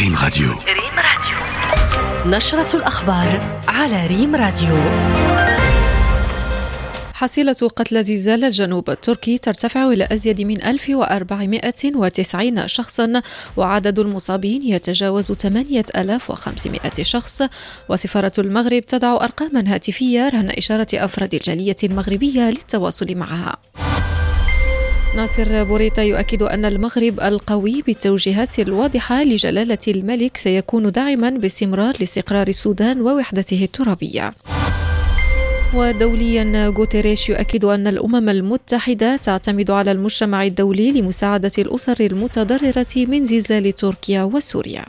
ريم راديو. ريم راديو. نشرة الأخبار على ريم راديو. حصيلة قتلى زلزال الجنوب التركي ترتفع إلى أزيد من 1490 شخصا وعدد المصابين يتجاوز 8500 شخص. وسفارة المغرب تضع أرقاما هاتفية رهن إشارة أفراد الجالية المغربية للتواصل معها. ناصر بوريتا يؤكد أن المغرب القوي بالتوجيهات الواضحة لجلالة الملك سيكون داعما باستمرار لاستقرار السودان ووحدته الترابية. ودوليا غوتيريش يؤكد أن الأمم المتحدة تعتمد على المجتمع الدولي لمساعدة الأسر المتضررة من زلزال تركيا وسوريا.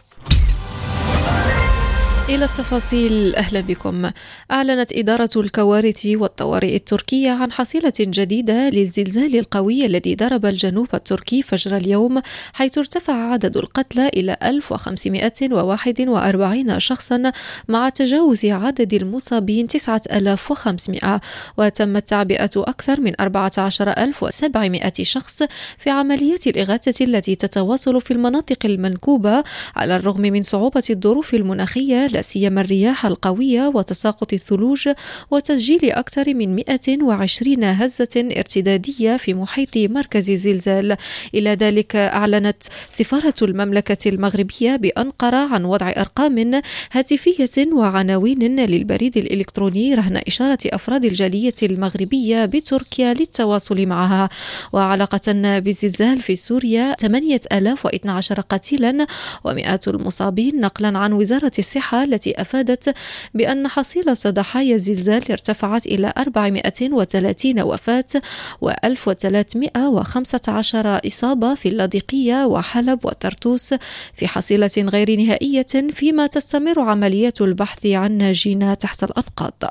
إلى التفاصيل. أهلا بكم. أعلنت إدارة الكوارث والطوارئ التركية عن حصيلة جديدة للزلزال القوي الذي ضرب الجنوب التركي فجر اليوم حيث ارتفع عدد القتلى إلى 1541 شخصا مع تجاوز عدد المصابين 9500 وتم تعبئة أكثر من 14700 شخص في عمليات الإغاثة التي تتواصل في المناطق المنكوبة على الرغم من صعوبة الظروف المناخية سيما الرياح القوية وتساقط الثلوج وتسجيل أكثر من 120 هزة ارتدادية في محيط مركز الزلزال إلى ذلك أعلنت سفارة المملكة المغربية بأنقرة عن وضع أرقام هاتفية وعناوين للبريد الإلكتروني رهن إشارة أفراد الجالية المغربية بتركيا للتواصل معها. وعلاقة بالزلزال في سوريا 8012 قتيلا ومئات المصابين نقلا عن وزارة الصحة التي أفادت بأن حصيلة ضحايا الزلزال ارتفعت إلى 430 وفاة و1315 إصابة في اللاذقية وحلب وطرطوس في حصيلة غير نهائية فيما تستمر عمليات البحث عن ناجين تحت الأنقاض.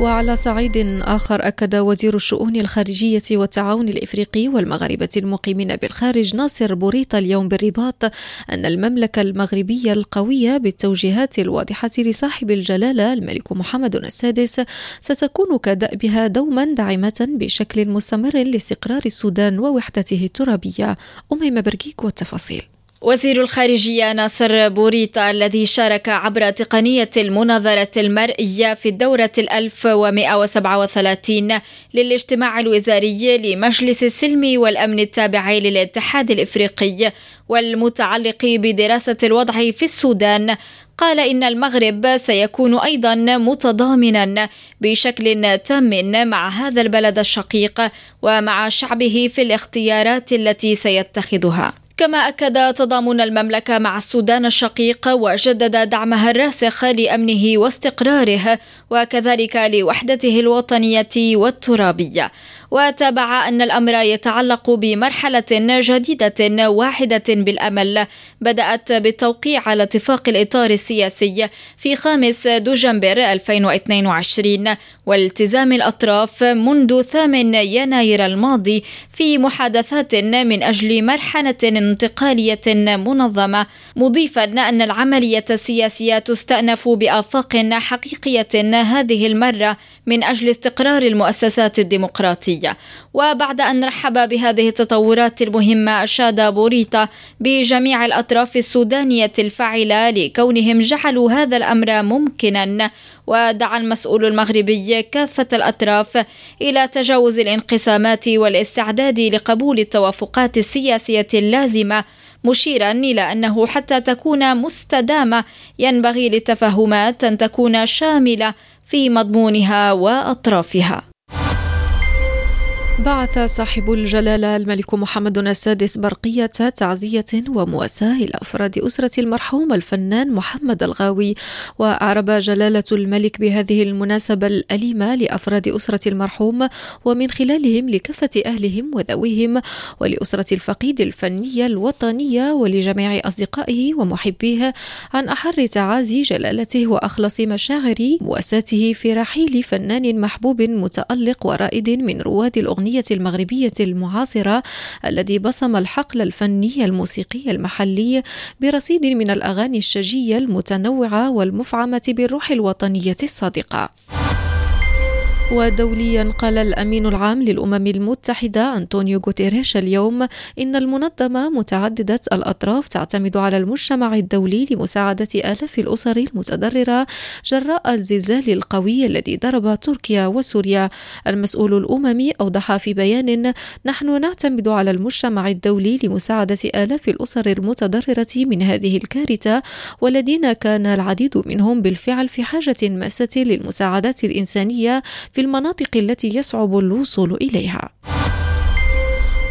وعلى صعيد آخر أكد وزير الشؤون الخارجية والتعاون الإفريقي والمغاربة المقيمين بالخارج ناصر بوريطة اليوم بالرباط أن المملكة المغربية القوية بالتوجيهات الواضحة لصاحب الجلالة الملك محمد السادس ستكون كدأبها دوما داعمة بشكل مستمر لاستقرار السودان ووحدته الترابية. أميمة برقيق والتفاصيل. وزير الخارجية ناصر بوريطا الذي شارك عبر تقنية المناظرة المرئية في الدورة الألف ومئة وسبعة وثلاثين للاجتماع الوزاري لمجلس السلم والأمن التابع للاتحاد الإفريقي والمتعلق بدراسة الوضع في السودان. قال إن المغرب سيكون أيضا متضامنا بشكل تام مع هذا البلد الشقيق ومع شعبه في الاختيارات التي سيتخذها. كما أكد تضامن المملكة مع السودان الشقيق وجدد دعمها الراسخ لأمنه واستقراره وكذلك لوحدته الوطنية والترابية. وتابع أن الأمر يتعلق بمرحلة جديدة واحدة بالأمل. بدأت بالتوقيع على اتفاق الإطار السياسي في خامس دجنبر 2022 والتزام الأطراف منذ 8 يناير الماضي في محادثات من أجل مرحلة انتقالية منظمة مضيفا أن العملية السياسية تستأنف بآفاق حقيقية هذه المرة من أجل استقرار المؤسسات الديمقراطية. وبعد أن رحب بهذه التطورات المهمة أشاد بوريتا بجميع الأطراف السودانية الفاعلة لكونهم جعلوا هذا الأمر ممكنا. ودعا المسؤول المغربي كافة الأطراف إلى تجاوز الانقسامات والاستعداد لقبول التوافقات السياسية اللازمة مشيرا إلى أنه حتى تكون مستدامة ينبغي للتفاهمات أن تكون شاملة في مضمونها وأطرافها. بعث صاحب الجلالة الملك محمد السادس برقية تعزية ومواساة إلى أفراد أسرة المرحوم الفنان محمد الغاوي وأعرب جلالة الملك بهذه المناسبة الأليمة لأفراد أسرة المرحوم ومن خلالهم لكافة أهلهم وذويهم ولأسرة الفقيد الفنية الوطنية ولجميع أصدقائه ومحبيه عن أحر تعازي جلالته وأخلص مشاعر مواساته في رحيل فنان محبوب متألق ورائد من رواد الأغنية الأغنية المغربية المعاصرة الذي بصم الحقل الفني الموسيقي المحلي برصيد من الأغاني الشجية المتنوعة والمفعمة بالروح الوطنية الصادقة. ودوليا قال الأمين العام للأمم المتحدة أنطونيو غوتيريش اليوم إن المنظمة متعددة الأطراف تعتمد على المجتمع الدولي لمساعدة آلاف الأسر المتضررة جراء الزلزال القوي الذي ضرب تركيا وسوريا. المسؤول الأممي أوضح في بيان نحن نعتمد على المجتمع الدولي لمساعدة آلاف الأسر المتضررة من هذه الكارثة والذين كان العديد منهم بالفعل في حاجة ماسة للمساعدات الإنسانية في المناطق التي يصعب الوصول إليها.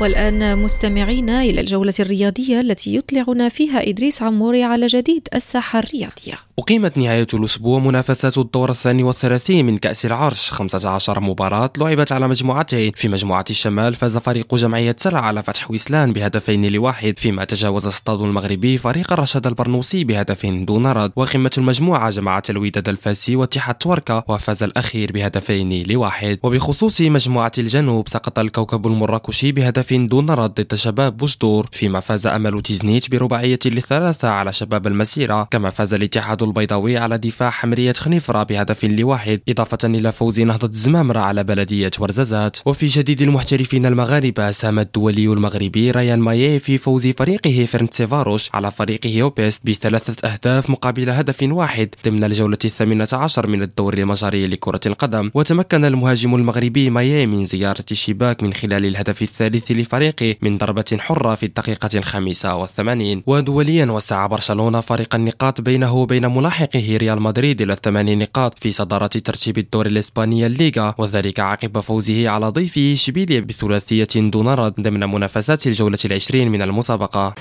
والآن مستمعين إلى الجولة الرياضية التي يطلعنا فيها إدريس عموري على جديد الساحة الرياضية أقيمت نهاية الأسبوع منافسات الدور الثاني والثلاثين من كأس العرش. 15 مباراة لعبت على مجموعتين. في مجموعة الشمال فاز فريق جمعية سلا على فتح ويسلان بهدفين لواحد. فيما تجاوز السطاد المغربي فريق الرشاد البرنوسي بهدف دون رد. وقمة المجموعة جمعت الوداد الفاسي واتحاد تواركة وفاز الأخير بهدفين لواحد. وبخصوص مجموعة الجنوب سقط الكوكب المراكشي بهدف دون رد ضد شباب بوجدور. فيما فاز أمل تيزنيت برباعية لثلاثة على شباب المسيرة. كما فاز الاتحاد البيضاوي على دفاع حمرية خنيفرة بهدف لواحد إضافة إلى فوز نهضة الزمامرة على بلدية ورزازات. وفي جديد المحترفين المغاربة ساهم الدولي المغربي ريان مايي في فوز فريقه فرينتسفاروش على فريق أوبيست بثلاثة أهداف مقابل هدف واحد ضمن الجولة الثامنة عشر من الدوري المجري لكرة القدم. وتمكن المهاجم المغربي مايي من زيارة الشباك من خلال الهدف الثالث لفريقه من ضربة حرة في الدقيقة الخامسة والثمانين. ودوليا وسع برشلونة فارق النقاط بينه وبين ملاحقه ريال مدريد إلى ثمان نقاط في صدارة ترتيب الدوري الإسباني الليغا وذلك عقب فوزه على ضيفه إشبيليا بثلاثية دون رد ضمن منافسات الجولة العشرين من المسابقة.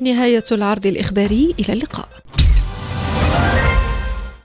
نهاية العرض الإخباري إلى اللقاء.